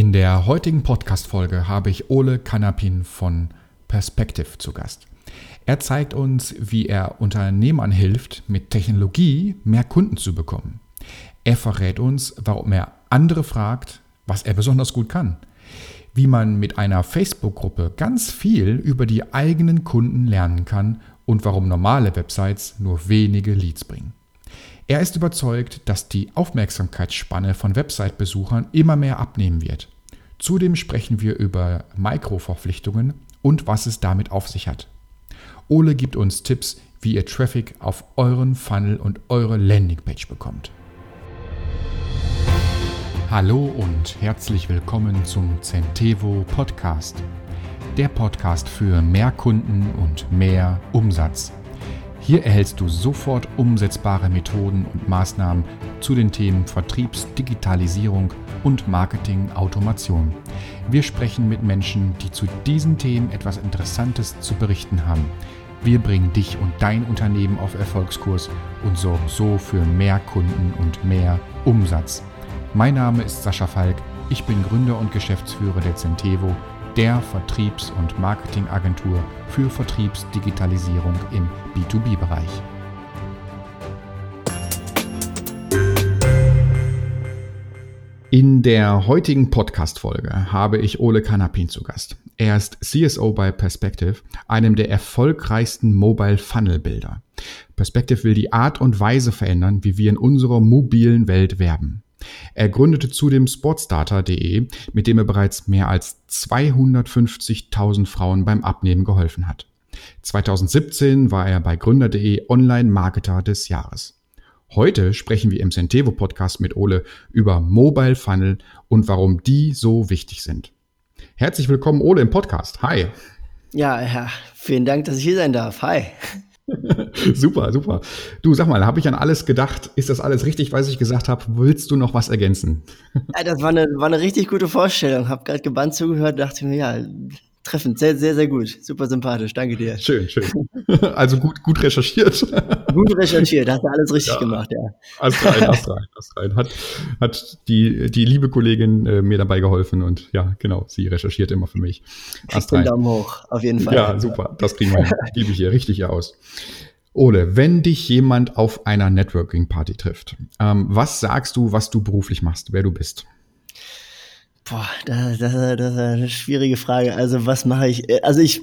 In der heutigen Podcast-Folge habe ich Ole Kanapin von Perspective zu Gast. Er zeigt uns, wie er Unternehmern hilft, mit Technologie mehr Kunden zu bekommen. Er verrät uns, warum er andere fragt, was er besonders gut kann. Wie man mit einer Facebook-Gruppe ganz viel über die eigenen Kunden lernen kann und warum normale Websites nur wenige Leads bringen. Er ist überzeugt, dass die Aufmerksamkeitsspanne von Website-Besuchern immer mehr abnehmen wird. Zudem sprechen wir über Mikroverpflichtungen und was es damit auf sich hat. Ole gibt uns Tipps, wie ihr Traffic auf euren Funnel und eure Landingpage bekommt. Hallo und herzlich willkommen zum Centevo Podcast. Der Podcast für mehr Kunden und mehr Umsatz. Hier erhältst du sofort umsetzbare Methoden und Maßnahmen zu den Themen Vertriebsdigitalisierung und Marketing-Automation. Wir sprechen mit Menschen, die zu diesen Themen etwas Interessantes zu berichten haben. Wir bringen dich und dein Unternehmen auf Erfolgskurs und sorgen so für mehr Kunden und mehr Umsatz. Mein Name ist Sascha Falk, ich bin Gründer und Geschäftsführer der Centevo der Vertriebs- und Marketingagentur für Vertriebsdigitalisierung im B2B-Bereich. In der heutigen Podcast-Folge habe ich Ole Kanapin zu Gast. Er ist CSO bei Perspective, einem der erfolgreichsten Mobile Funnel Bilder. Perspective will die Art und Weise verändern, wie wir in unserer mobilen Welt werben. Er gründete zudem Sportsdata.de, mit dem er bereits mehr als 250.000 Frauen beim Abnehmen geholfen hat. 2017 war er bei Gründer.de Online-Marketer des Jahres. Heute sprechen wir im Centevo Podcast mit Ole über Mobile Funnel und warum die so wichtig sind. Herzlich willkommen, Ole, im Podcast. Hi. Ja, ja, vielen Dank, dass ich hier sein darf. Hi. super, super. Du, sag mal, habe ich an alles gedacht? Ist das alles richtig, was ich gesagt habe? Willst du noch was ergänzen? ja, das war eine, war eine richtig gute Vorstellung. Hab gerade gebannt zugehört, dachte mir, ja, treffend, sehr, sehr, sehr gut. Super sympathisch, danke dir. Schön, schön. Also gut, gut recherchiert. Gut recherchiert, hast du alles richtig ja. gemacht, ja. Hast rein, hast rein, hast rein. Hat, hat die, die liebe Kollegin äh, mir dabei geholfen und ja, genau, sie recherchiert immer für mich. Hast rein. Daumen hoch, auf jeden Fall. Ja, super, das kriegen wir hin. Liebe ich hier richtig aus. Ole, wenn dich jemand auf einer Networking-Party trifft, ähm, was sagst du, was du beruflich machst, wer du bist? Boah, das, das, das ist eine schwierige Frage. Also was mache ich? Also ich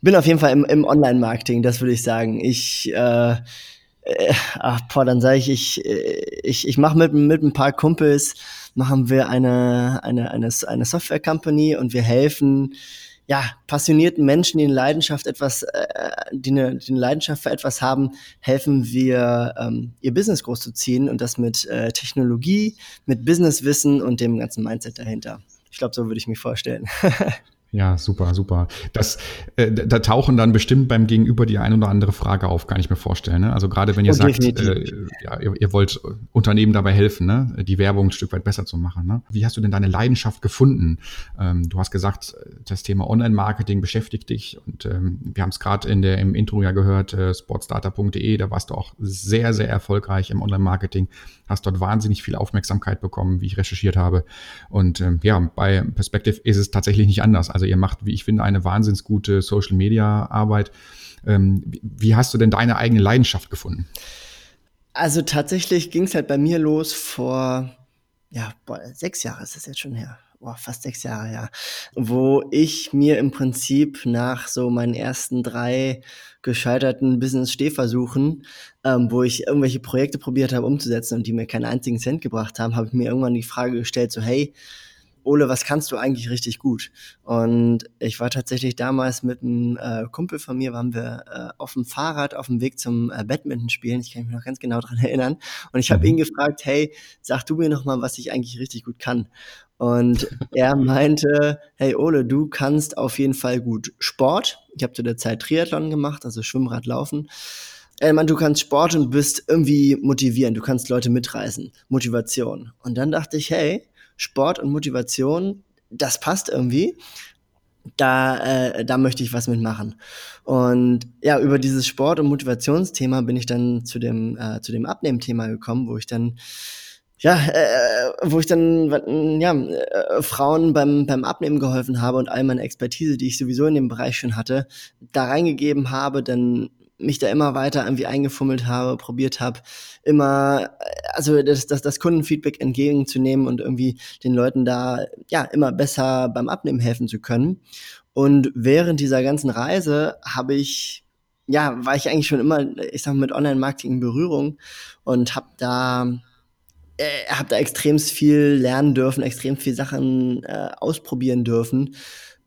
bin auf jeden Fall im, im Online-Marketing, das würde ich sagen. Ich, äh, äh, ach, boah, dann sage ich, ich, ich, ich mache mit, mit ein paar Kumpels, machen wir eine, eine, eine, eine Software-Company und wir helfen ja, passionierten Menschen, die eine Leidenschaft etwas, äh, die, eine, die eine Leidenschaft für etwas haben, helfen wir, ähm, ihr Business groß zu ziehen und das mit äh, Technologie, mit Businesswissen und dem ganzen Mindset dahinter. Ich glaube, so würde ich mich vorstellen. Ja, super, super. Das, äh, da tauchen dann bestimmt beim Gegenüber die ein oder andere Frage auf, kann ich mir vorstellen. Ne? Also gerade wenn ihr oh, sagt, äh, ja, ihr, ihr, wollt Unternehmen dabei helfen, ne? die Werbung ein Stück weit besser zu machen. Ne? Wie hast du denn deine Leidenschaft gefunden? Ähm, du hast gesagt, das Thema Online-Marketing beschäftigt dich und ähm, wir haben es gerade in der im Intro ja gehört, äh, sportsdata.de, da warst du auch sehr, sehr erfolgreich im Online-Marketing, hast dort wahnsinnig viel Aufmerksamkeit bekommen, wie ich recherchiert habe. Und ähm, ja, bei Perspective ist es tatsächlich nicht anders. Also also ihr macht, wie ich finde, eine wahnsinns gute Social Media Arbeit. Ähm, wie hast du denn deine eigene Leidenschaft gefunden? Also tatsächlich ging es halt bei mir los vor, ja, boah, sechs Jahre ist das jetzt schon her. Boah, fast sechs Jahre, ja. Wo ich mir im Prinzip nach so meinen ersten drei gescheiterten Business-Stehversuchen, ähm, wo ich irgendwelche Projekte probiert habe umzusetzen und die mir keinen einzigen Cent gebracht haben, habe ich mir irgendwann die Frage gestellt, so hey, Ole, was kannst du eigentlich richtig gut? Und ich war tatsächlich damals mit einem äh, Kumpel von mir, waren wir äh, auf dem Fahrrad auf dem Weg zum äh, Badminton spielen. Ich kann mich noch ganz genau dran erinnern. Und ich habe mhm. ihn gefragt, hey, sag du mir noch mal, was ich eigentlich richtig gut kann. Und er meinte, hey Ole, du kannst auf jeden Fall gut Sport. Ich habe zu der Zeit Triathlon gemacht, also Schwimmrad, Laufen. Er meinte, du kannst Sport und bist irgendwie motivieren. Du kannst Leute mitreißen. Motivation. Und dann dachte ich, hey, Sport und Motivation, das passt irgendwie. Da, äh, da möchte ich was mitmachen. Und ja, über dieses Sport- und Motivationsthema bin ich dann zu dem, äh, zu dem Abnehmthema gekommen, wo ich dann ja, äh, wo ich dann ja, äh, Frauen beim, beim Abnehmen geholfen habe und all meine Expertise, die ich sowieso in dem Bereich schon hatte, da reingegeben habe, dann mich da immer weiter irgendwie eingefummelt habe, probiert habe, immer, also das, das, das Kundenfeedback entgegenzunehmen und irgendwie den Leuten da ja immer besser beim Abnehmen helfen zu können. Und während dieser ganzen Reise habe ich, ja, war ich eigentlich schon immer, ich sag mal, mit Online-Marketing in Berührung und habe da äh, habe da extrem viel lernen dürfen, extrem viel Sachen äh, ausprobieren dürfen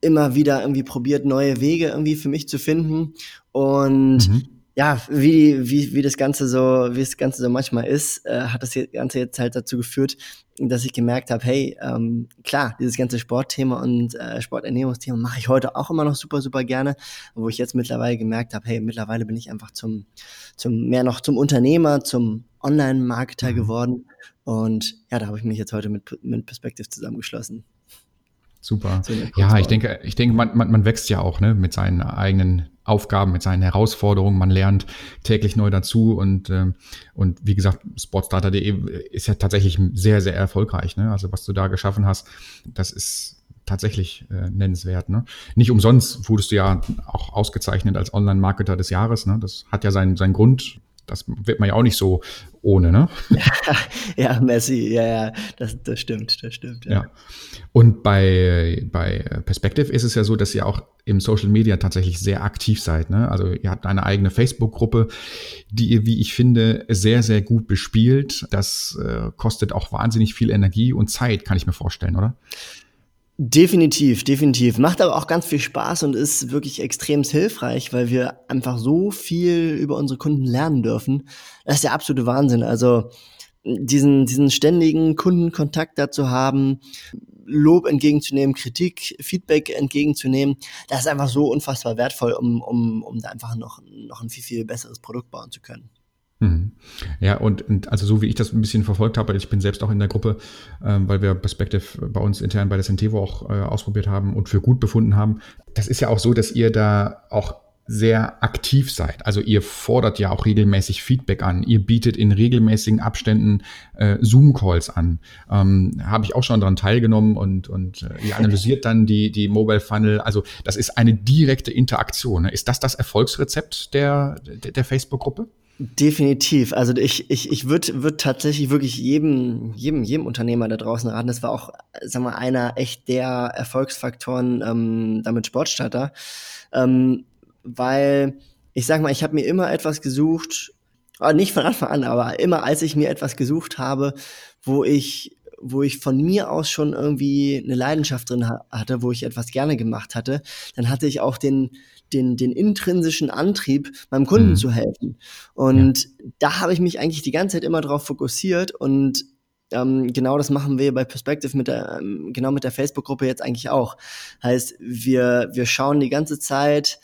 immer wieder irgendwie probiert, neue Wege irgendwie für mich zu finden. Und mhm. ja, wie, wie, wie das Ganze so, wie das Ganze so manchmal ist, äh, hat das Ganze jetzt halt dazu geführt, dass ich gemerkt habe, hey, ähm, klar, dieses ganze Sportthema und äh, Sporternährungsthema mache ich heute auch immer noch super, super gerne, wo ich jetzt mittlerweile gemerkt habe, hey, mittlerweile bin ich einfach zum, zum mehr noch zum Unternehmer, zum Online-Marketer mhm. geworden. Und ja, da habe ich mich jetzt heute mit, mit Perspective zusammengeschlossen. Super. Ja, ich denke, ich denke, man, man, man wächst ja auch ne, mit seinen eigenen Aufgaben, mit seinen Herausforderungen. Man lernt täglich neu dazu und, äh, und wie gesagt, sportstarter.de ist ja tatsächlich sehr, sehr erfolgreich. Ne? Also was du da geschaffen hast, das ist tatsächlich äh, nennenswert. Ne? Nicht umsonst wurdest du ja auch ausgezeichnet als Online-Marketer des Jahres. Ne? Das hat ja seinen, seinen Grund das wird man ja auch nicht so ohne, ne? ja, Messi, ja, ja, das, das stimmt, das stimmt. Ja. ja. Und bei, bei Perspective ist es ja so, dass ihr auch im Social Media tatsächlich sehr aktiv seid. Ne? Also ihr habt eine eigene Facebook-Gruppe, die ihr, wie ich finde, sehr, sehr gut bespielt. Das äh, kostet auch wahnsinnig viel Energie und Zeit, kann ich mir vorstellen, oder? Definitiv, definitiv. Macht aber auch ganz viel Spaß und ist wirklich extrem hilfreich, weil wir einfach so viel über unsere Kunden lernen dürfen. Das ist der absolute Wahnsinn. Also diesen, diesen ständigen Kundenkontakt dazu haben, Lob entgegenzunehmen, Kritik, Feedback entgegenzunehmen, das ist einfach so unfassbar wertvoll, um, um, um da einfach noch, noch ein viel, viel besseres Produkt bauen zu können. Mhm. Ja, und, und, also so wie ich das ein bisschen verfolgt habe, ich bin selbst auch in der Gruppe, ähm, weil wir Perspective bei uns intern bei der Centevo auch äh, ausprobiert haben und für gut befunden haben. Das ist ja auch so, dass ihr da auch sehr aktiv seid. Also ihr fordert ja auch regelmäßig Feedback an. Ihr bietet in regelmäßigen Abständen äh, Zoom-Calls an. Ähm, Habe ich auch schon daran teilgenommen und, und äh, ihr analysiert dann die, die Mobile Funnel. Also das ist eine direkte Interaktion. Ne? Ist das das Erfolgsrezept der, der, der Facebook-Gruppe? Definitiv. Also ich, ich, ich würde würd tatsächlich wirklich jedem, jedem, jedem Unternehmer da draußen raten. Das war auch, sag mal, einer echt der Erfolgsfaktoren ähm, damit Sportstarter. Ähm, weil ich sag mal, ich habe mir immer etwas gesucht, aber nicht von Anfang an, aber immer als ich mir etwas gesucht habe, wo ich wo ich von mir aus schon irgendwie eine Leidenschaft drin hatte, wo ich etwas gerne gemacht hatte, dann hatte ich auch den, den, den intrinsischen Antrieb, meinem Kunden mhm. zu helfen. Und ja. da habe ich mich eigentlich die ganze Zeit immer darauf fokussiert und ähm, genau das machen wir bei Perspective mit der, ähm, genau mit der Facebook-Gruppe jetzt eigentlich auch. Heißt, wir, wir schauen die ganze Zeit,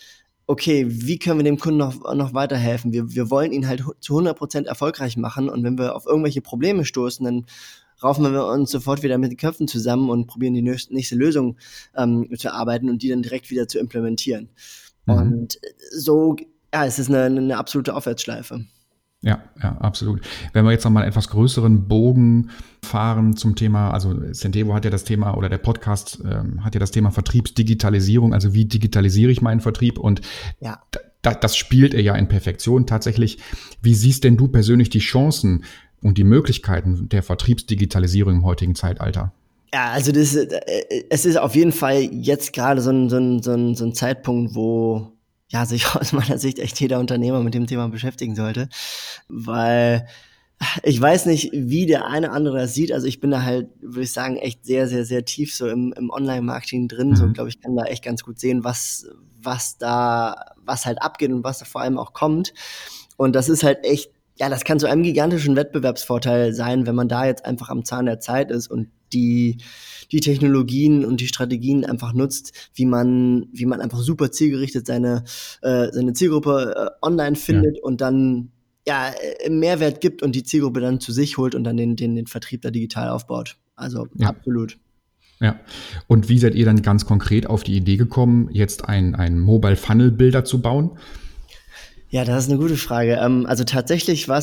okay, wie können wir dem Kunden noch, noch weiterhelfen? Wir, wir wollen ihn halt zu 100% erfolgreich machen und wenn wir auf irgendwelche Probleme stoßen, dann raufen wir uns sofort wieder mit den Köpfen zusammen und probieren die nächste Lösung ähm, zu erarbeiten und die dann direkt wieder zu implementieren. Mhm. Und so, ja, es ist eine, eine absolute Aufwärtsschleife. Ja, ja, absolut. Wenn wir jetzt nochmal einen etwas größeren Bogen fahren zum Thema, also Centevo hat ja das Thema oder der Podcast ähm, hat ja das Thema Vertriebsdigitalisierung, also wie digitalisiere ich meinen Vertrieb und ja. das spielt er ja in Perfektion tatsächlich. Wie siehst denn du persönlich die Chancen und die Möglichkeiten der Vertriebsdigitalisierung im heutigen Zeitalter? Ja, also das, äh, es ist auf jeden Fall jetzt gerade so ein, so, ein, so, ein, so ein Zeitpunkt, wo ja sich aus meiner Sicht echt jeder Unternehmer mit dem Thema beschäftigen sollte, weil ich weiß nicht, wie der eine andere das sieht. Also ich bin da halt, würde ich sagen, echt sehr, sehr, sehr tief so im, im Online-Marketing drin. Mhm. So glaube ich, kann da echt ganz gut sehen, was, was da, was halt abgeht und was da vor allem auch kommt. Und das ist halt echt, ja, das kann zu einem gigantischen Wettbewerbsvorteil sein, wenn man da jetzt einfach am Zahn der Zeit ist und die, die Technologien und die Strategien einfach nutzt, wie man, wie man einfach super zielgerichtet seine, äh, seine Zielgruppe äh, online findet ja. und dann ja, äh, Mehrwert gibt und die Zielgruppe dann zu sich holt und dann den, den, den Vertrieb da digital aufbaut. Also ja. absolut. Ja. Und wie seid ihr dann ganz konkret auf die Idee gekommen, jetzt ein, ein Mobile Funnel Bilder zu bauen? Ja, das ist eine gute Frage. Ähm, also tatsächlich war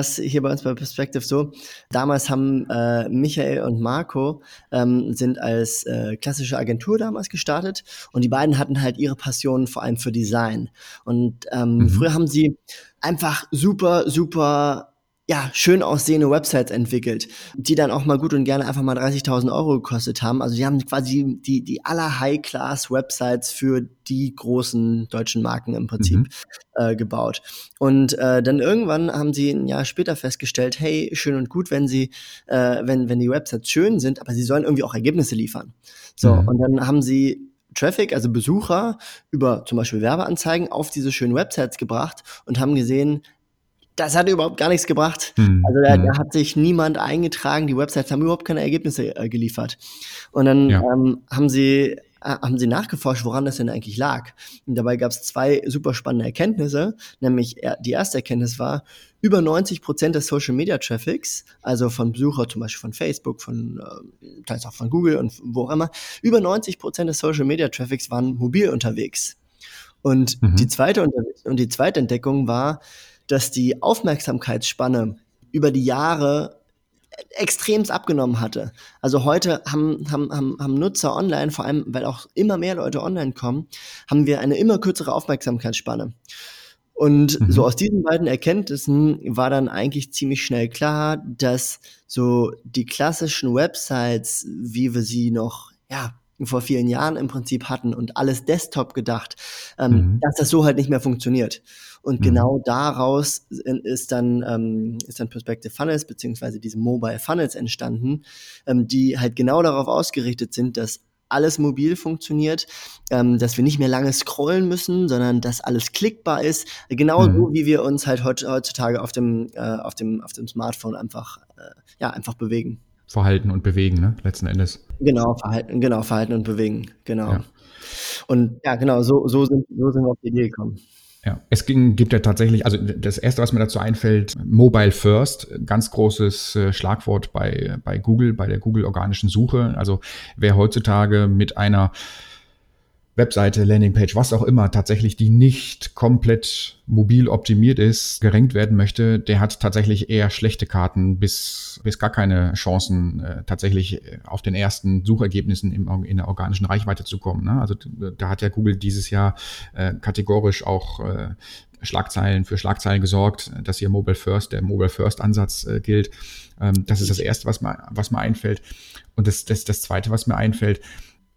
es hier bei uns bei Perspective so, damals haben äh, Michael und Marco ähm, sind als äh, klassische Agentur damals gestartet und die beiden hatten halt ihre Passion vor allem für Design. Und ähm, mhm. früher haben sie einfach super, super ja, schön aussehende Websites entwickelt, die dann auch mal gut und gerne einfach mal 30.000 Euro gekostet haben. Also die haben quasi die, die aller High-Class-Websites für die großen deutschen Marken im Prinzip mhm. äh, gebaut. Und äh, dann irgendwann haben sie ein Jahr später festgestellt, hey, schön und gut, wenn sie, äh, wenn, wenn die Websites schön sind, aber sie sollen irgendwie auch Ergebnisse liefern. So, mhm. und dann haben sie Traffic, also Besucher, über zum Beispiel Werbeanzeigen auf diese schönen Websites gebracht und haben gesehen, das hat überhaupt gar nichts gebracht. Mhm. Also da, da, hm. hat sich niemand eingetragen, die Websites haben überhaupt keine Ergebnisse äh, geliefert. Und dann ja. ähm, haben sie äh, haben sie nachgeforscht, woran das denn eigentlich lag. Und dabei gab es zwei super spannende Erkenntnisse, nämlich die erste Erkenntnis war, über 90 Prozent des Social Media Traffics, also von Besucher zum Beispiel von Facebook, von äh, teils auch von Google und wo auch immer, über 90 Prozent des Social Media Traffics waren mobil unterwegs. Und mhm. die zweite und die zweite Entdeckung war, dass die Aufmerksamkeitsspanne über die Jahre extremst abgenommen hatte. Also heute haben, haben, haben, haben Nutzer online, vor allem weil auch immer mehr Leute online kommen, haben wir eine immer kürzere Aufmerksamkeitsspanne. Und mhm. so aus diesen beiden Erkenntnissen war dann eigentlich ziemlich schnell klar, dass so die klassischen Websites, wie wir sie noch ja, vor vielen Jahren im Prinzip hatten und alles Desktop gedacht, ähm, mhm. dass das so halt nicht mehr funktioniert. Und mhm. genau daraus ist dann, ähm, ist dann Perspective Funnels beziehungsweise diese Mobile Funnels entstanden, ähm, die halt genau darauf ausgerichtet sind, dass alles mobil funktioniert, ähm, dass wir nicht mehr lange scrollen müssen, sondern dass alles klickbar ist, genau mhm. so wie wir uns halt heutzutage auf dem äh, auf dem auf dem Smartphone einfach äh, ja einfach bewegen. Verhalten und bewegen, ne? Letzten Endes. Genau, Verhalten, genau, Verhalten und bewegen, genau. Ja. Und ja, genau, so, so, sind, so sind wir auf die Idee gekommen. Ja, es ging, gibt ja tatsächlich, also das erste, was mir dazu einfällt, Mobile First, ganz großes äh, Schlagwort bei, bei Google, bei der Google organischen Suche. Also wer heutzutage mit einer Webseite, Landingpage, was auch immer, tatsächlich, die nicht komplett mobil optimiert ist, gerankt werden möchte, der hat tatsächlich eher schlechte Karten bis, bis gar keine Chancen, äh, tatsächlich äh, auf den ersten Suchergebnissen im, in der organischen Reichweite zu kommen. Ne? Also da hat ja Google dieses Jahr äh, kategorisch auch äh, Schlagzeilen für Schlagzeilen gesorgt, dass hier Mobile First, der Mobile First Ansatz äh, gilt. Ähm, das ist das erste, was mir, was mir einfällt. Und das, das, das zweite, was mir einfällt,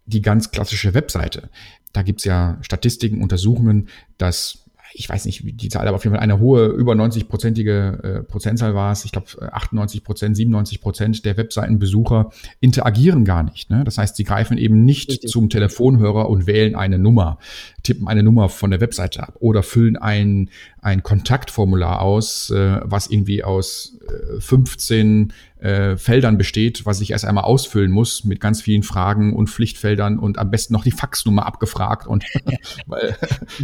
die ganz klassische Webseite. Da gibt's ja Statistiken, Untersuchungen, dass ich weiß nicht, wie die Zahl, aber auf jeden Fall eine hohe, über 90-prozentige äh, Prozentzahl war es. Ich glaube, 98 Prozent, 97 Prozent der Webseitenbesucher interagieren gar nicht. Ne? Das heißt, sie greifen eben nicht Richtig. zum Telefonhörer und wählen eine Nummer, tippen eine Nummer von der Webseite ab oder füllen ein, ein Kontaktformular aus, äh, was irgendwie aus äh, 15 äh, Feldern besteht, was ich erst einmal ausfüllen muss mit ganz vielen Fragen und Pflichtfeldern und am besten noch die Faxnummer abgefragt und weil,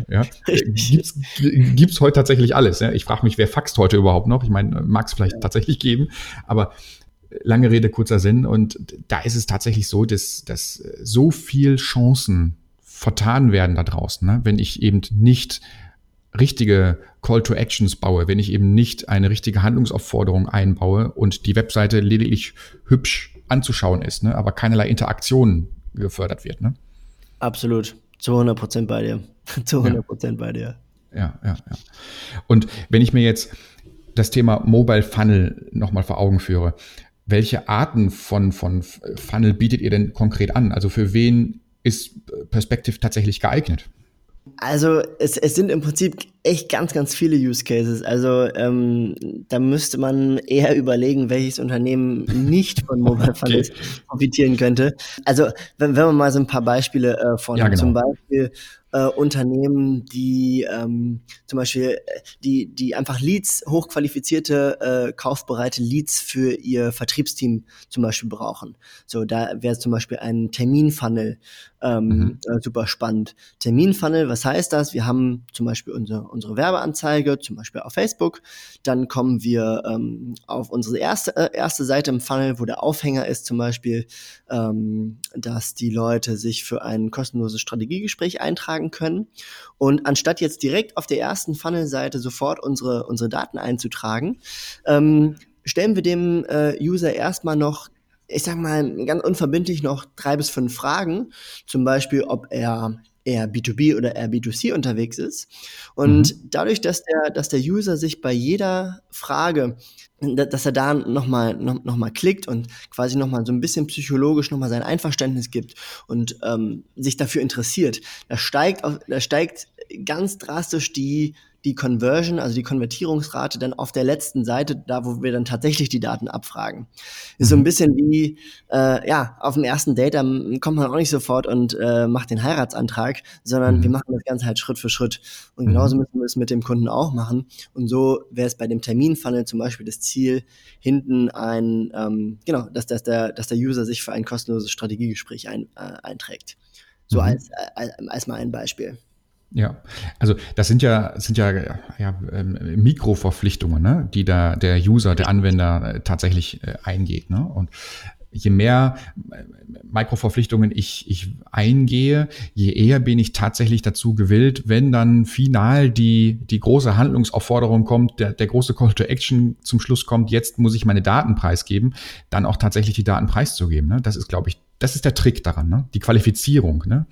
ja, gibt's, gibt's heute tatsächlich alles. Ja? Ich frage mich, wer faxt heute überhaupt noch? Ich meine, mag es vielleicht ja. tatsächlich geben, aber lange Rede, kurzer Sinn. Und da ist es tatsächlich so, dass, dass so viel Chancen vertan werden da draußen, ne? wenn ich eben nicht richtige Call to Actions baue, wenn ich eben nicht eine richtige Handlungsaufforderung einbaue und die Webseite lediglich hübsch anzuschauen ist, ne, aber keinerlei Interaktion gefördert wird. Ne? Absolut. Zu 100 Prozent bei dir. Zu 100 Prozent ja. bei dir. Ja, ja, ja. Und wenn ich mir jetzt das Thema Mobile Funnel nochmal vor Augen führe, welche Arten von, von Funnel bietet ihr denn konkret an? Also für wen ist Perspective tatsächlich geeignet? Also es, es sind im Prinzip echt ganz, ganz viele Use Cases. Also ähm, da müsste man eher überlegen, welches Unternehmen nicht von Mobile Funnels okay. profitieren könnte. Also wenn, wenn man mal so ein paar Beispiele äh, von ja, genau. zum Beispiel äh, Unternehmen, die ähm, zum Beispiel äh, die, die einfach Leads, hochqualifizierte, äh, kaufbereite Leads für ihr Vertriebsteam zum Beispiel brauchen. So, da wäre zum Beispiel ein Terminfunnel ähm, mhm. äh, super spannend. Terminfunnel, was heißt das? Wir haben zum Beispiel unsere, unsere Werbeanzeige, zum Beispiel auf Facebook. Dann kommen wir ähm, auf unsere erste, äh, erste Seite im Funnel, wo der Aufhänger ist zum Beispiel, ähm, dass die Leute sich für ein kostenloses Strategiegespräch eintragen abfragen können. Und anstatt jetzt direkt auf der ersten Funnel-Seite sofort unsere, unsere Daten einzutragen, ähm, stellen wir dem äh, User erstmal noch ich sag mal, ganz unverbindlich noch drei bis fünf Fragen. Zum Beispiel, ob er eher B2B oder eher B2C unterwegs ist. Und mhm. dadurch, dass der, dass der User sich bei jeder Frage, dass er da nochmal noch, noch mal klickt und quasi nochmal so ein bisschen psychologisch nochmal sein Einverständnis gibt und ähm, sich dafür interessiert, da steigt, da steigt ganz drastisch die die Conversion, also die Konvertierungsrate dann auf der letzten Seite, da wo wir dann tatsächlich die Daten abfragen. Ist so ein mhm. bisschen wie, äh, ja, auf dem ersten Date, da kommt man auch nicht sofort und äh, macht den Heiratsantrag, sondern mhm. wir machen das Ganze halt Schritt für Schritt. Und mhm. genauso müssen wir es mit dem Kunden auch machen. Und so wäre es bei dem Terminfunnel zum Beispiel das Ziel, hinten ein, ähm, genau, dass, dass, der, dass der User sich für ein kostenloses Strategiegespräch ein, äh, einträgt. So mhm. als, als, als mal ein Beispiel. Ja, also das sind ja sind ja, ja ähm, Mikroverpflichtungen, ne, die da der User, der Anwender äh, tatsächlich äh, eingeht. Ne? Und je mehr äh, Mikroverpflichtungen ich, ich eingehe, je eher bin ich tatsächlich dazu gewillt, wenn dann final die, die große Handlungsaufforderung kommt, der, der große Call to Action zum Schluss kommt, jetzt muss ich meine Daten preisgeben, dann auch tatsächlich die Daten preiszugeben. Ne? Das ist, glaube ich, das ist der Trick daran, ne? die Qualifizierung. Ne?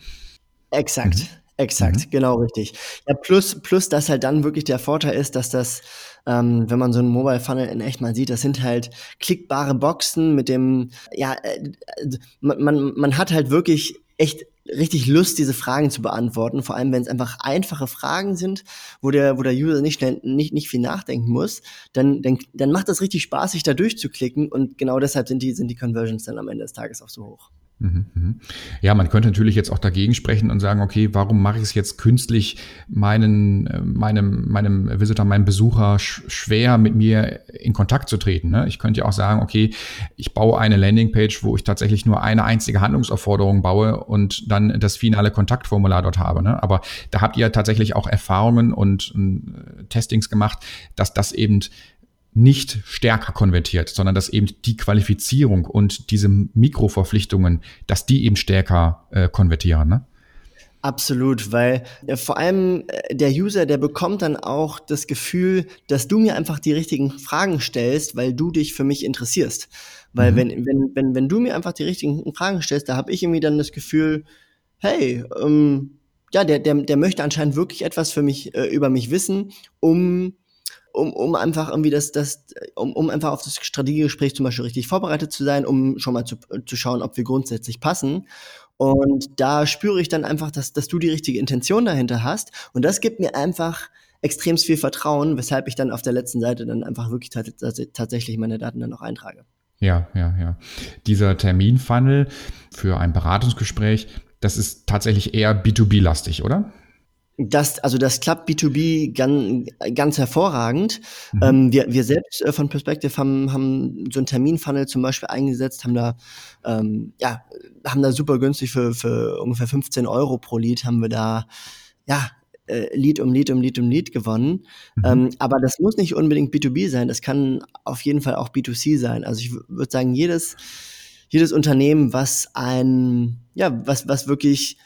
Exakt. Mhm. Exakt, mhm. genau richtig. Ja, plus, plus, dass halt dann wirklich der Vorteil ist, dass das, ähm, wenn man so einen Mobile Funnel in echt mal sieht, das sind halt klickbare Boxen mit dem, ja, äh, man, man, man hat halt wirklich echt richtig Lust, diese Fragen zu beantworten, vor allem wenn es einfach einfache Fragen sind, wo der, wo der User nicht schnell, nicht, nicht viel nachdenken muss, dann, dann, dann macht das richtig Spaß, sich da durchzuklicken und genau deshalb sind die, sind die Conversions dann am Ende des Tages auch so hoch. Mhm, mhm. Ja, man könnte natürlich jetzt auch dagegen sprechen und sagen, okay, warum mache ich es jetzt künstlich meinen, äh, meinem, meinem Visitor, meinem Besucher schwer, mit mir in Kontakt zu treten? Ne? Ich könnte ja auch sagen, okay, ich baue eine Landingpage, wo ich tatsächlich nur eine einzige Handlungsaufforderung baue und dann das finale Kontaktformular dort habe. Ne? Aber da habt ihr tatsächlich auch Erfahrungen und, und äh, Testings gemacht, dass das eben nicht stärker konvertiert, sondern dass eben die Qualifizierung und diese Mikroverpflichtungen, dass die eben stärker äh, konvertieren. Ne? Absolut, weil äh, vor allem äh, der User, der bekommt dann auch das Gefühl, dass du mir einfach die richtigen Fragen stellst, weil du dich für mich interessierst. Weil mhm. wenn, wenn, wenn, wenn du mir einfach die richtigen Fragen stellst, da habe ich irgendwie dann das Gefühl, hey, ähm, ja, der, der, der möchte anscheinend wirklich etwas für mich, äh, über mich wissen, um um, um einfach irgendwie das, das, um, um einfach auf das Strategiegespräch zum Beispiel richtig vorbereitet zu sein, um schon mal zu, zu schauen, ob wir grundsätzlich passen. Und da spüre ich dann einfach, dass, dass du die richtige Intention dahinter hast. Und das gibt mir einfach extrem viel Vertrauen, weshalb ich dann auf der letzten Seite dann einfach wirklich tatsächlich meine Daten dann auch eintrage. Ja, ja, ja. Dieser Terminfunnel für ein Beratungsgespräch, das ist tatsächlich eher B2B-lastig, oder? Das, also das klappt B2B ganz, ganz hervorragend. Mhm. Ähm, wir, wir selbst äh, von Perspective haben, haben so einen Terminfunnel zum Beispiel eingesetzt, haben da, ähm, ja, haben da super günstig für, für ungefähr 15 Euro pro Lied haben wir da, ja, äh, Lied um Lied um Lied um Lied gewonnen. Mhm. Ähm, aber das muss nicht unbedingt B2B sein, das kann auf jeden Fall auch B2C sein. Also ich würde sagen, jedes, jedes Unternehmen, was ein, ja, was, was wirklich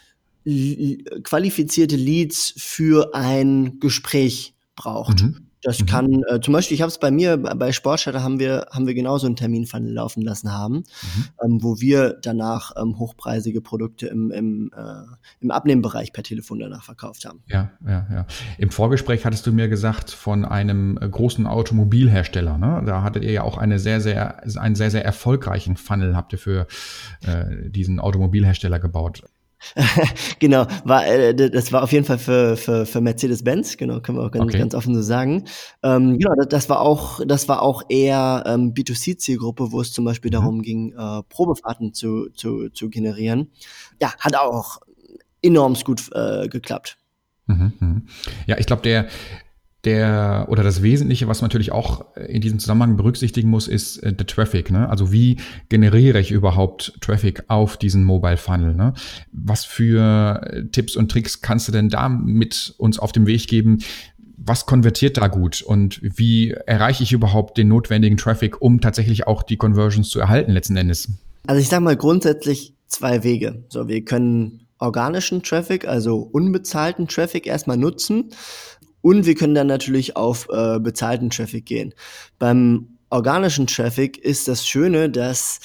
qualifizierte Leads für ein Gespräch braucht. Mhm. Das mhm. kann äh, zum Beispiel, ich habe es bei mir bei Sportstatter haben wir haben wir genauso einen Terminfunnel laufen lassen haben, mhm. ähm, wo wir danach ähm, hochpreisige Produkte im im, äh, im Abnehmbereich per Telefon danach verkauft haben. Ja, ja, ja. Im Vorgespräch hattest du mir gesagt von einem äh, großen Automobilhersteller. Ne? Da hattet ihr ja auch eine sehr sehr einen sehr sehr erfolgreichen Funnel habt ihr für äh, diesen Automobilhersteller gebaut. genau, war, äh, das war auf jeden Fall für, für, für Mercedes-Benz, genau, können wir auch ganz, okay. ganz offen so sagen. Ähm, genau, das, das, war auch, das war auch eher ähm, B2C-Zielgruppe, wo es zum Beispiel mhm. darum ging, äh, Probefahrten zu, zu, zu generieren. Ja, hat auch enorm gut äh, geklappt. Mhm, mhm. Ja, ich glaube, der, der oder das Wesentliche, was man natürlich auch in diesem Zusammenhang berücksichtigen muss, ist äh, der Traffic. Ne? Also wie generiere ich überhaupt Traffic auf diesen Mobile Funnel? Ne? Was für äh, Tipps und Tricks kannst du denn da mit uns auf dem Weg geben? Was konvertiert da gut und wie erreiche ich überhaupt den notwendigen Traffic, um tatsächlich auch die Conversions zu erhalten letzten Endes? Also ich sage mal grundsätzlich zwei Wege. So, wir können organischen Traffic, also unbezahlten Traffic erstmal nutzen. Und wir können dann natürlich auf äh, bezahlten Traffic gehen. Beim organischen Traffic ist das Schöne, dass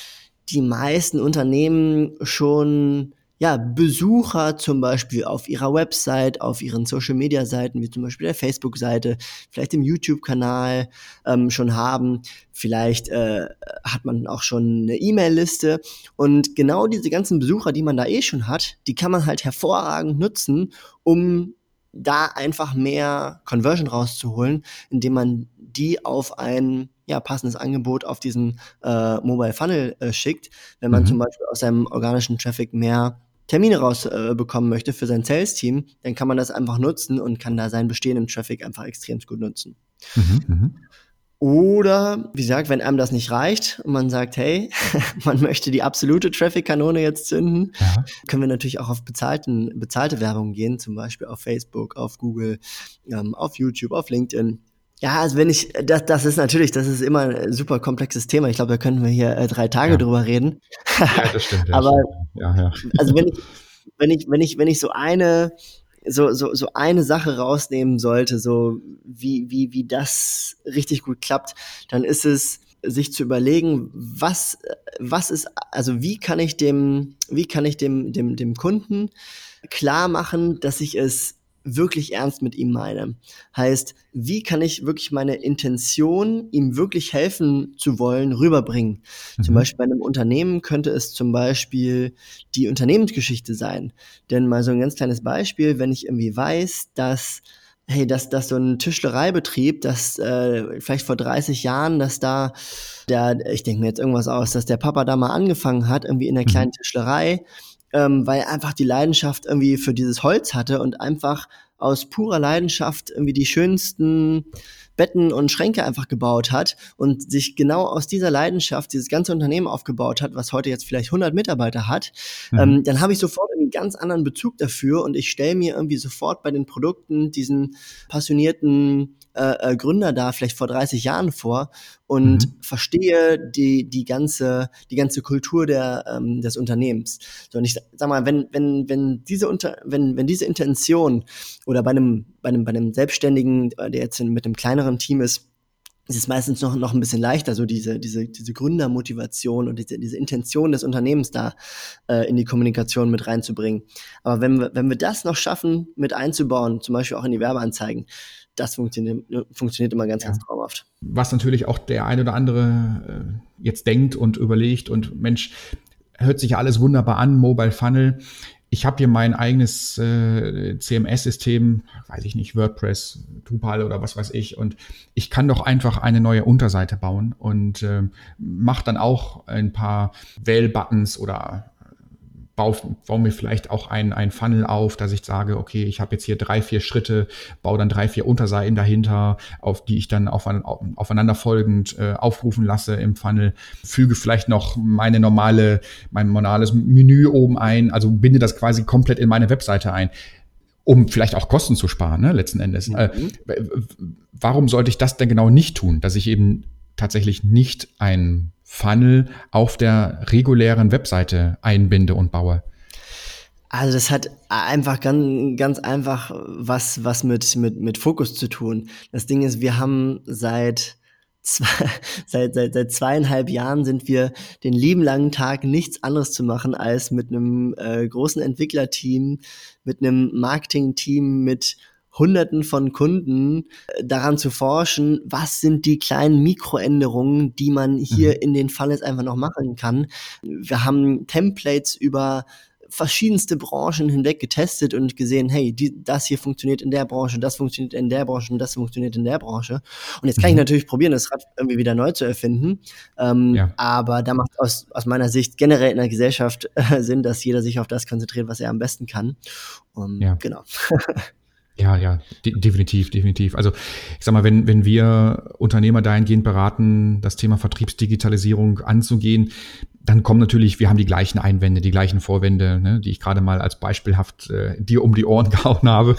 die meisten Unternehmen schon ja, Besucher zum Beispiel auf ihrer Website, auf ihren Social Media Seiten, wie zum Beispiel der Facebook-Seite, vielleicht im YouTube-Kanal ähm, schon haben. Vielleicht äh, hat man auch schon eine E-Mail-Liste. Und genau diese ganzen Besucher, die man da eh schon hat, die kann man halt hervorragend nutzen, um da einfach mehr Conversion rauszuholen, indem man die auf ein ja, passendes Angebot auf diesen äh, Mobile Funnel äh, schickt, wenn man mhm. zum Beispiel aus seinem organischen Traffic mehr Termine rausbekommen äh, möchte für sein Sales-Team, dann kann man das einfach nutzen und kann da seinen bestehenden Traffic einfach extrem gut nutzen. Mhm, mh. Oder, wie gesagt, wenn einem das nicht reicht und man sagt, hey, man möchte die absolute Traffic-Kanone jetzt zünden, ja. können wir natürlich auch auf bezahlten, bezahlte Werbung gehen, zum Beispiel auf Facebook, auf Google, ähm, auf YouTube, auf LinkedIn. Ja, also wenn ich, das, das ist natürlich, das ist immer ein super komplexes Thema. Ich glaube, da können wir hier äh, drei Tage ja. drüber reden. Ja, das stimmt. Aber, Ja, ja. also wenn ich, wenn ich, wenn ich, wenn ich so eine, so, so, so eine Sache rausnehmen sollte, so wie, wie, wie das richtig gut klappt, dann ist es, sich zu überlegen, was, was ist, also wie kann ich dem, wie kann ich dem, dem, dem Kunden klar machen, dass ich es wirklich ernst mit ihm meine. Heißt, wie kann ich wirklich meine Intention, ihm wirklich helfen zu wollen, rüberbringen? Mhm. Zum Beispiel bei einem Unternehmen könnte es zum Beispiel die Unternehmensgeschichte sein. Denn mal so ein ganz kleines Beispiel, wenn ich irgendwie weiß, dass hey, dass, dass so ein Tischlereibetrieb, dass äh, vielleicht vor 30 Jahren, dass da der, ich denke mir jetzt irgendwas aus, dass der Papa da mal angefangen hat, irgendwie in der mhm. kleinen Tischlerei, ähm, weil er einfach die Leidenschaft irgendwie für dieses Holz hatte und einfach aus purer Leidenschaft irgendwie die schönsten Betten und Schränke einfach gebaut hat und sich genau aus dieser Leidenschaft dieses ganze Unternehmen aufgebaut hat, was heute jetzt vielleicht 100 Mitarbeiter hat, mhm. ähm, dann habe ich sofort einen ganz anderen Bezug dafür und ich stelle mir irgendwie sofort bei den Produkten diesen passionierten äh, äh, Gründer da vielleicht vor 30 Jahren vor und mhm. verstehe die, die ganze, die ganze Kultur der, ähm, des Unternehmens. So, und ich sag mal, wenn, wenn, wenn diese unter, wenn, wenn diese Intention oder bei einem, bei einem, bei einem Selbstständigen, der jetzt mit einem kleineren Team ist, ist es meistens noch, noch ein bisschen leichter, so diese, diese, diese Gründermotivation und diese, diese Intention des Unternehmens da äh, in die Kommunikation mit reinzubringen. Aber wenn wir, wenn wir das noch schaffen, mit einzubauen, zum Beispiel auch in die Werbeanzeigen, das funktioniert, funktioniert immer ganz, ja. ganz traumhaft. Was natürlich auch der eine oder andere äh, jetzt denkt und überlegt und Mensch, hört sich ja alles wunderbar an, Mobile Funnel. Ich habe hier mein eigenes äh, CMS-System, weiß ich nicht, WordPress, Drupal oder was weiß ich, und ich kann doch einfach eine neue Unterseite bauen und äh, mache dann auch ein paar Wählbuttons oder baue, baue mir vielleicht auch ein, ein Funnel auf, dass ich sage, okay, ich habe jetzt hier drei, vier Schritte, baue dann drei, vier Unterseiten dahinter, auf die ich dann auf, aufeinanderfolgend äh, aufrufen lasse im Funnel, füge vielleicht noch meine normale, mein normales Menü oben ein, also binde das quasi komplett in meine Webseite ein um vielleicht auch Kosten zu sparen, ne, letzten Endes. Mhm. Äh, warum sollte ich das denn genau nicht tun, dass ich eben tatsächlich nicht ein Funnel auf der regulären Webseite einbinde und baue? Also das hat einfach ganz, ganz einfach was, was mit, mit, mit Fokus zu tun. Das Ding ist, wir haben seit, zwei, seit, seit, seit zweieinhalb Jahren sind wir den lieben langen Tag nichts anderes zu machen, als mit einem äh, großen Entwicklerteam, mit einem Marketingteam, mit Hunderten von Kunden äh, daran zu forschen, was sind die kleinen Mikroänderungen, die man hier mhm. in den Funnels einfach noch machen kann. Wir haben Templates über verschiedenste Branchen hinweg getestet und gesehen, hey, die, das hier funktioniert in der Branche, das funktioniert in der Branche und das funktioniert in der Branche. Und jetzt kann mhm. ich natürlich probieren, das Rad irgendwie wieder neu zu erfinden. Ähm, ja. Aber da macht aus, aus meiner Sicht generell in der Gesellschaft äh, Sinn, dass jeder sich auf das konzentriert, was er am besten kann. Um, ja. Genau. Ja, ja, de definitiv, definitiv. Also ich sag mal, wenn, wenn wir Unternehmer dahingehend beraten, das Thema Vertriebsdigitalisierung anzugehen, dann kommen natürlich, wir haben die gleichen Einwände, die gleichen Vorwände, ne, die ich gerade mal als beispielhaft äh, dir um die Ohren gehauen habe.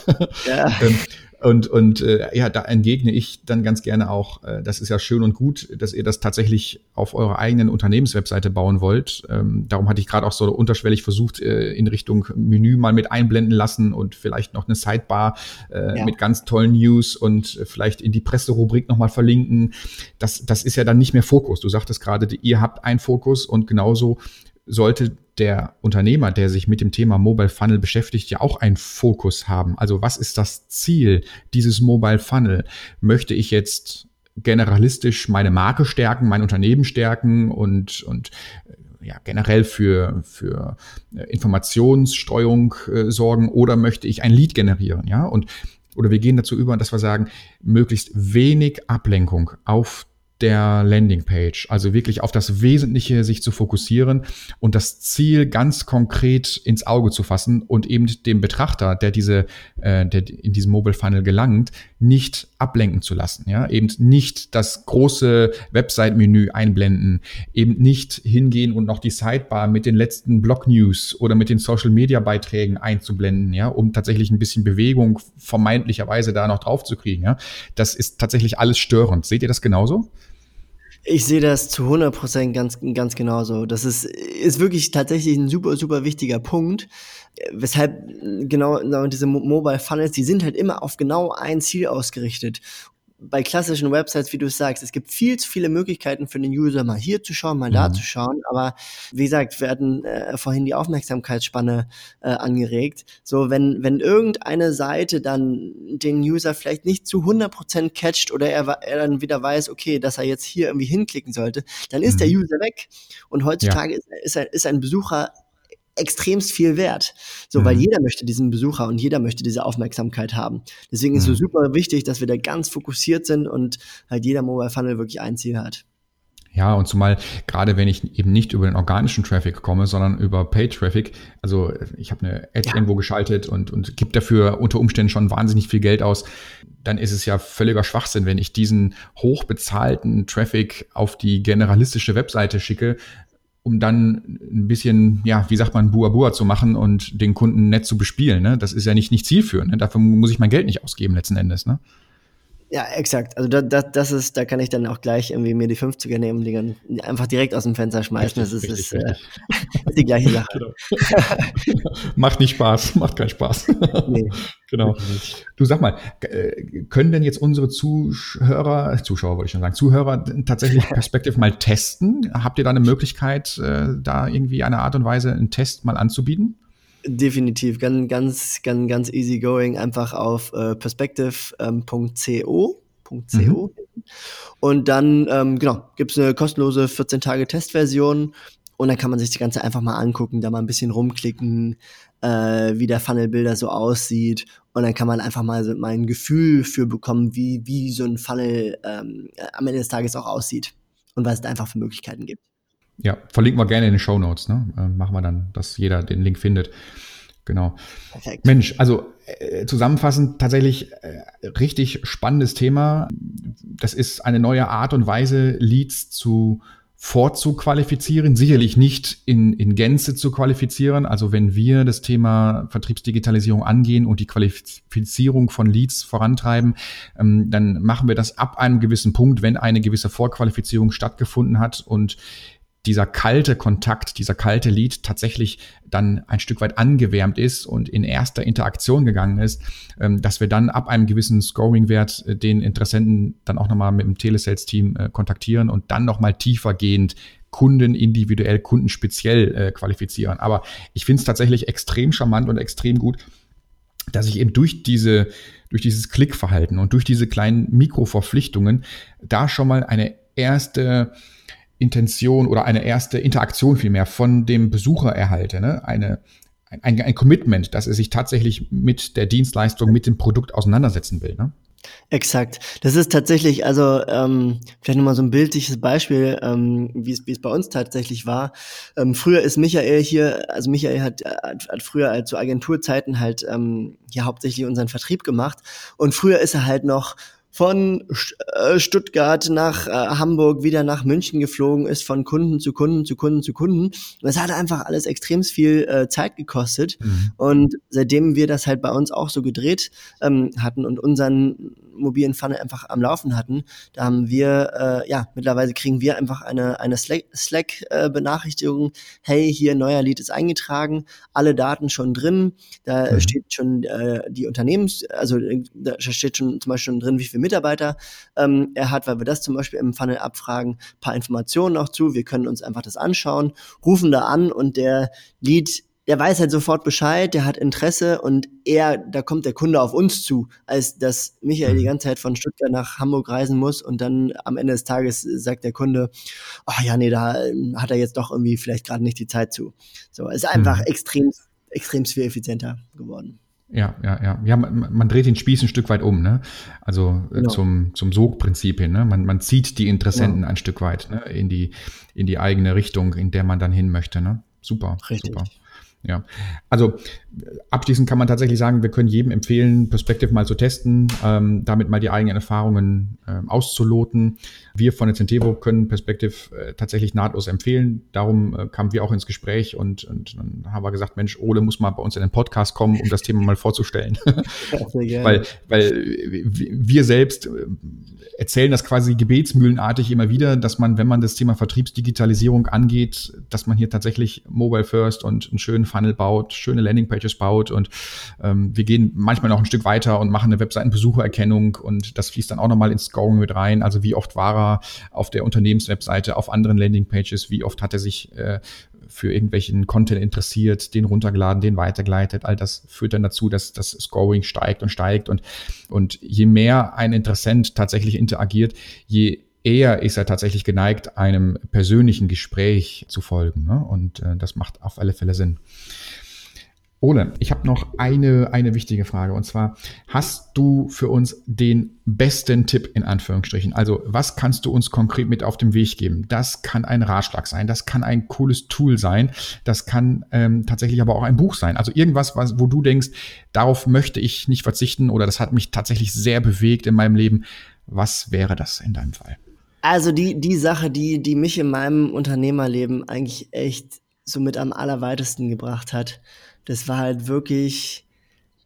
Ja. ähm, Und, und äh, ja, da entgegne ich dann ganz gerne auch, äh, das ist ja schön und gut, dass ihr das tatsächlich auf eurer eigenen Unternehmenswebseite bauen wollt. Ähm, darum hatte ich gerade auch so unterschwellig versucht, äh, in Richtung Menü mal mit einblenden lassen und vielleicht noch eine Sidebar äh, ja. mit ganz tollen News und vielleicht in die Presserubrik nochmal verlinken. Das, das ist ja dann nicht mehr Fokus. Du sagtest gerade, ihr habt einen Fokus und genauso sollte der Unternehmer, der sich mit dem Thema Mobile Funnel beschäftigt, ja auch einen Fokus haben. Also was ist das Ziel dieses Mobile Funnel? Möchte ich jetzt generalistisch meine Marke stärken, mein Unternehmen stärken und, und äh, ja, generell für, für äh, Informationsstreuung äh, sorgen oder möchte ich ein Lead generieren, ja? Und oder wir gehen dazu über, dass wir sagen, möglichst wenig Ablenkung auf der Landingpage. Also wirklich auf das Wesentliche sich zu fokussieren und das Ziel ganz konkret ins Auge zu fassen und eben dem Betrachter, der diese, äh, der in diesem Mobile Funnel gelangt, nicht ablenken zu lassen. Ja, eben nicht das große Website-Menü einblenden, eben nicht hingehen und noch die Sidebar mit den letzten Blog-News oder mit den Social-Media-Beiträgen einzublenden, ja, um tatsächlich ein bisschen Bewegung vermeintlicherweise da noch drauf zu kriegen. Ja, das ist tatsächlich alles störend. Seht ihr das genauso? Ich sehe das zu 100 Prozent ganz, ganz genauso. Das ist, ist wirklich tatsächlich ein super, super wichtiger Punkt. Weshalb genau, genau diese Mobile Funnels, die sind halt immer auf genau ein Ziel ausgerichtet bei klassischen Websites, wie du sagst, es gibt viel zu viele Möglichkeiten für den User, mal hier zu schauen, mal mhm. da zu schauen. Aber wie gesagt, wir hatten äh, vorhin die Aufmerksamkeitsspanne äh, angeregt. So, wenn, wenn irgendeine Seite dann den User vielleicht nicht zu 100% catcht oder er, er dann wieder weiß, okay, dass er jetzt hier irgendwie hinklicken sollte, dann ist mhm. der User weg. Und heutzutage ja. ist, ist, ist ein Besucher extremst viel wert. So, mhm. weil jeder möchte diesen Besucher und jeder möchte diese Aufmerksamkeit haben. Deswegen ist es mhm. so super wichtig, dass wir da ganz fokussiert sind und halt jeder Mobile Funnel wirklich ein Ziel hat. Ja, und zumal gerade wenn ich eben nicht über den organischen Traffic komme, sondern über Paid Traffic, also ich habe eine Ad ja. irgendwo geschaltet und, und gibt dafür unter Umständen schon wahnsinnig viel Geld aus, dann ist es ja völliger Schwachsinn, wenn ich diesen hochbezahlten Traffic auf die generalistische Webseite schicke, um dann ein bisschen, ja, wie sagt man, Bua Bua zu machen und den Kunden nett zu bespielen. Ne? Das ist ja nicht, nicht zielführend. Ne? Dafür muss ich mein Geld nicht ausgeben letzten Endes. Ne? Ja, exakt. Also da, da, das ist, da kann ich dann auch gleich irgendwie mir die 50er nehmen, die einfach direkt aus dem Fenster schmeißen. Richtig, das ist, richtig, ist. Äh, ist die gleiche Sache. Genau. macht nicht Spaß, macht keinen Spaß. Nee, genau. Du sag mal, äh, können denn jetzt unsere Zuhörer, Zuschauer wollte ich schon sagen, Zuhörer tatsächlich Perspective mal testen? Habt ihr da eine Möglichkeit, äh, da irgendwie eine Art und Weise einen Test mal anzubieten? Definitiv, ganz, ganz, ganz, ganz easy going, einfach auf äh, perspective.co. Ähm, mhm. Und dann, ähm, genau, gibt es eine kostenlose 14-Tage-Testversion und dann kann man sich das Ganze einfach mal angucken, da mal ein bisschen rumklicken, äh, wie der Funnel-Bilder so aussieht. Und dann kann man einfach mal, so, mal ein Gefühl für bekommen, wie, wie so ein Funnel ähm, am Ende des Tages auch aussieht und was es da einfach für Möglichkeiten gibt. Ja, verlinken wir gerne in den Show Notes. Ne? Äh, machen wir dann, dass jeder den Link findet. Genau. Perfekt. Mensch, also äh, zusammenfassend tatsächlich äh, richtig spannendes Thema. Das ist eine neue Art und Weise, Leads zu vorzuqualifizieren, sicherlich nicht in, in Gänze zu qualifizieren. Also wenn wir das Thema Vertriebsdigitalisierung angehen und die Qualifizierung von Leads vorantreiben, ähm, dann machen wir das ab einem gewissen Punkt, wenn eine gewisse Vorqualifizierung stattgefunden hat und dieser kalte Kontakt, dieser kalte Lied tatsächlich dann ein Stück weit angewärmt ist und in erster Interaktion gegangen ist, ähm, dass wir dann ab einem gewissen Scoring-Wert äh, den Interessenten dann auch nochmal mit dem Telesales-Team äh, kontaktieren und dann nochmal tiefergehend Kunden individuell, kundenspeziell äh, qualifizieren. Aber ich finde es tatsächlich extrem charmant und extrem gut, dass ich eben durch diese, durch dieses Klickverhalten und durch diese kleinen Mikroverpflichtungen da schon mal eine erste Intention oder eine erste Interaktion vielmehr von dem Besucher erhalte, ne? eine, ein, ein Commitment, dass er sich tatsächlich mit der Dienstleistung, mit dem Produkt auseinandersetzen will. Ne? Exakt. Das ist tatsächlich, also ähm, vielleicht nochmal so ein bildliches Beispiel, ähm, wie es bei uns tatsächlich war. Ähm, früher ist Michael hier, also Michael hat, hat, hat früher halt zu Agenturzeiten halt ähm, hier hauptsächlich unseren Vertrieb gemacht und früher ist er halt noch von äh, Stuttgart nach äh, Hamburg wieder nach München geflogen ist, von Kunden zu Kunden zu Kunden zu Kunden. Das hat einfach alles extrem viel äh, Zeit gekostet. Mhm. Und seitdem wir das halt bei uns auch so gedreht ähm, hatten und unseren mobilen Funnel einfach am Laufen hatten, da haben wir, äh, ja, mittlerweile kriegen wir einfach eine, eine Slack-Benachrichtigung, Slack, äh, hey, hier neuer Lied ist eingetragen, alle Daten schon drin, da mhm. steht schon äh, die Unternehmens, also da steht schon zum Beispiel schon drin, wie viele Mitarbeiter ähm, er hat, weil wir das zum Beispiel im Funnel abfragen, paar Informationen noch zu, wir können uns einfach das anschauen, rufen da an und der Lead der weiß halt sofort Bescheid, der hat Interesse und er, da kommt der Kunde auf uns zu, als dass Michael die mhm. ganze Zeit von Stuttgart nach Hamburg reisen muss und dann am Ende des Tages sagt der Kunde, ach oh ja, nee, da ähm, hat er jetzt doch irgendwie vielleicht gerade nicht die Zeit zu. So, es ist einfach mhm. extrem, extrem viel effizienter geworden. Ja, ja, ja. Ja, man, man, dreht den Spieß ein Stück weit um, ne? Also äh, genau. zum, zum Sogprinzip hin, ne? Man, man zieht die Interessenten genau. ein Stück weit, ne? In die, in die eigene Richtung, in der man dann hin möchte, ne? Super, Richtig. super. Ja, also abschließend kann man tatsächlich sagen, wir können jedem empfehlen, Perspective mal zu testen, ähm, damit mal die eigenen Erfahrungen ähm, auszuloten. Wir von der Centevo können Perspective äh, tatsächlich nahtlos empfehlen. Darum äh, kamen wir auch ins Gespräch und, und dann haben wir gesagt, Mensch, Ole muss mal bei uns in den Podcast kommen, um das Thema mal vorzustellen. weil, weil wir selbst äh, erzählen das quasi gebetsmühlenartig immer wieder, dass man, wenn man das Thema Vertriebsdigitalisierung angeht, dass man hier tatsächlich Mobile First und einen schönen Funnel baut, schöne Landingpages baut und ähm, wir gehen manchmal noch ein Stück weiter und machen eine Webseitenbesuchererkennung und das fließt dann auch nochmal ins Scoring mit rein. Also wie oft war er auf der Unternehmenswebseite, auf anderen Landingpages, wie oft hat er sich äh, für irgendwelchen Content interessiert, den runtergeladen, den weitergeleitet. All das führt dann dazu, dass das Scoring steigt und steigt. Und, und je mehr ein Interessent tatsächlich interagiert, je eher ist er tatsächlich geneigt, einem persönlichen Gespräch zu folgen. Ne? Und äh, das macht auf alle Fälle Sinn. Ole, ich habe noch eine, eine wichtige Frage und zwar, hast du für uns den besten Tipp in Anführungsstrichen? Also, was kannst du uns konkret mit auf den Weg geben? Das kann ein Ratschlag sein, das kann ein cooles Tool sein, das kann ähm, tatsächlich aber auch ein Buch sein. Also irgendwas, was, wo du denkst, darauf möchte ich nicht verzichten oder das hat mich tatsächlich sehr bewegt in meinem Leben. Was wäre das in deinem Fall? Also die, die Sache, die, die mich in meinem Unternehmerleben eigentlich echt so mit am allerweitesten gebracht hat, das war halt wirklich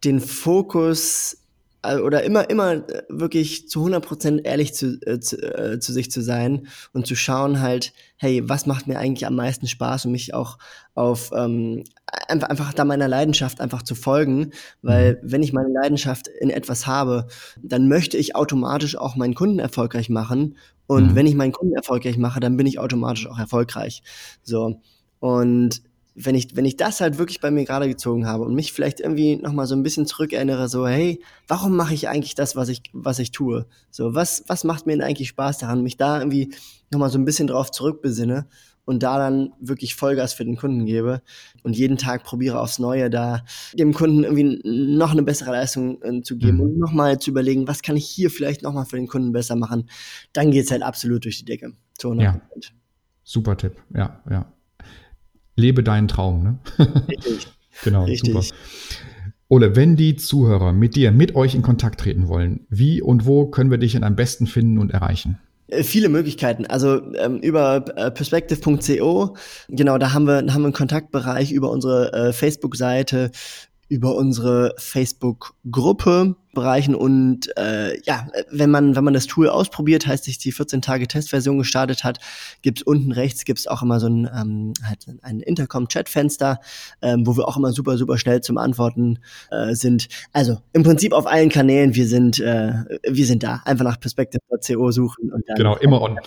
den Fokus oder immer, immer äh, wirklich zu 100% ehrlich zu, äh, zu, äh, zu sich zu sein und zu schauen halt, hey, was macht mir eigentlich am meisten Spaß und mich auch auf ähm, einfach, einfach da meiner Leidenschaft einfach zu folgen, weil mhm. wenn ich meine Leidenschaft in etwas habe, dann möchte ich automatisch auch meinen Kunden erfolgreich machen und mhm. wenn ich meinen Kunden erfolgreich mache, dann bin ich automatisch auch erfolgreich. So und wenn ich, wenn ich das halt wirklich bei mir gerade gezogen habe und mich vielleicht irgendwie nochmal so ein bisschen zurückerinnere, so, hey, warum mache ich eigentlich das, was ich, was ich tue? So, was, was macht mir denn eigentlich Spaß daran, mich da irgendwie nochmal so ein bisschen drauf zurückbesinne und da dann wirklich Vollgas für den Kunden gebe und jeden Tag probiere aufs Neue da dem Kunden irgendwie noch eine bessere Leistung äh, zu geben mhm. und nochmal zu überlegen, was kann ich hier vielleicht nochmal für den Kunden besser machen, dann geht's halt absolut durch die Decke. Zu 100%. Ja. Super Tipp, ja, ja lebe deinen Traum. Ne? Richtig. genau, Richtig. super. Ole, wenn die Zuhörer mit dir, mit euch in Kontakt treten wollen, wie und wo können wir dich denn am besten finden und erreichen? Äh, viele Möglichkeiten. Also ähm, über äh, perspective.co, genau, da haben wir, haben wir einen Kontaktbereich über unsere äh, Facebook-Seite, über unsere Facebook-Gruppe bereichen und äh, ja, wenn man wenn man das Tool ausprobiert, heißt sich die 14 Tage Testversion gestartet hat, gibt's unten rechts gibt's auch immer so ein ähm, halt ein Intercom-Chat-Fenster, ähm, wo wir auch immer super super schnell zum Antworten äh, sind. Also im Prinzip auf allen Kanälen, wir sind äh, wir sind da. Einfach nach perspective.co suchen und dann genau immer on.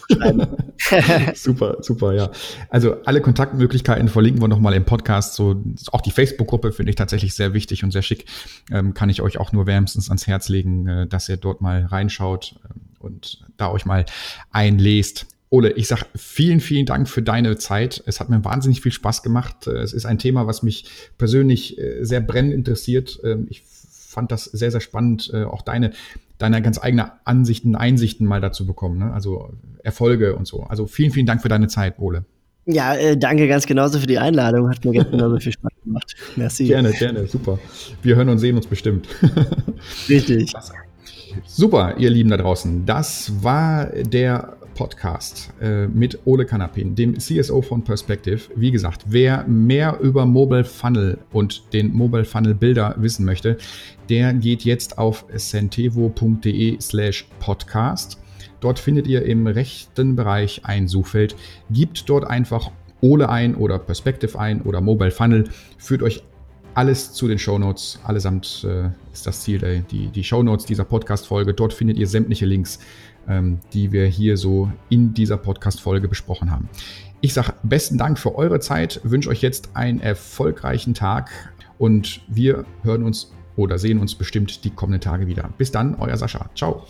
super super ja. Also alle Kontaktmöglichkeiten verlinken wir nochmal im Podcast. So auch die Facebook-Gruppe finde ich tatsächlich sehr wichtig und sehr schick. Ähm, kann ich euch auch nur wärmstens ans Herz legen, äh, dass ihr dort mal reinschaut ähm, und da euch mal einlest. Ole, ich sag vielen, vielen Dank für deine Zeit. Es hat mir wahnsinnig viel Spaß gemacht. Äh, es ist ein Thema, was mich persönlich äh, sehr brennend interessiert. Ähm, ich fand das sehr, sehr spannend, auch deine, deine ganz eigene Ansichten, Einsichten mal dazu bekommen. Ne? Also Erfolge und so. Also vielen, vielen Dank für deine Zeit, Ole. Ja, äh, danke ganz genauso für die Einladung. Hat mir ganz genauso viel Spaß gemacht. Merci. Gerne, gerne, super. Wir hören und sehen uns bestimmt. Richtig. Super, ihr Lieben da draußen. Das war der Podcast äh, mit Ole Kanapin, dem CSO von Perspective. Wie gesagt, wer mehr über Mobile Funnel und den Mobile Funnel Builder wissen möchte, der geht jetzt auf centevo.de slash podcast. Dort findet ihr im rechten Bereich ein Suchfeld. Gebt dort einfach Ole ein oder Perspective ein oder Mobile Funnel. Führt euch alles zu den Shownotes. Allesamt äh, ist das Ziel, äh, die, die Shownotes dieser Podcast-Folge. Dort findet ihr sämtliche Links ähm, die wir hier so in dieser Podcast-Folge besprochen haben. Ich sage besten Dank für eure Zeit, wünsche euch jetzt einen erfolgreichen Tag und wir hören uns oder sehen uns bestimmt die kommenden Tage wieder. Bis dann, euer Sascha. Ciao.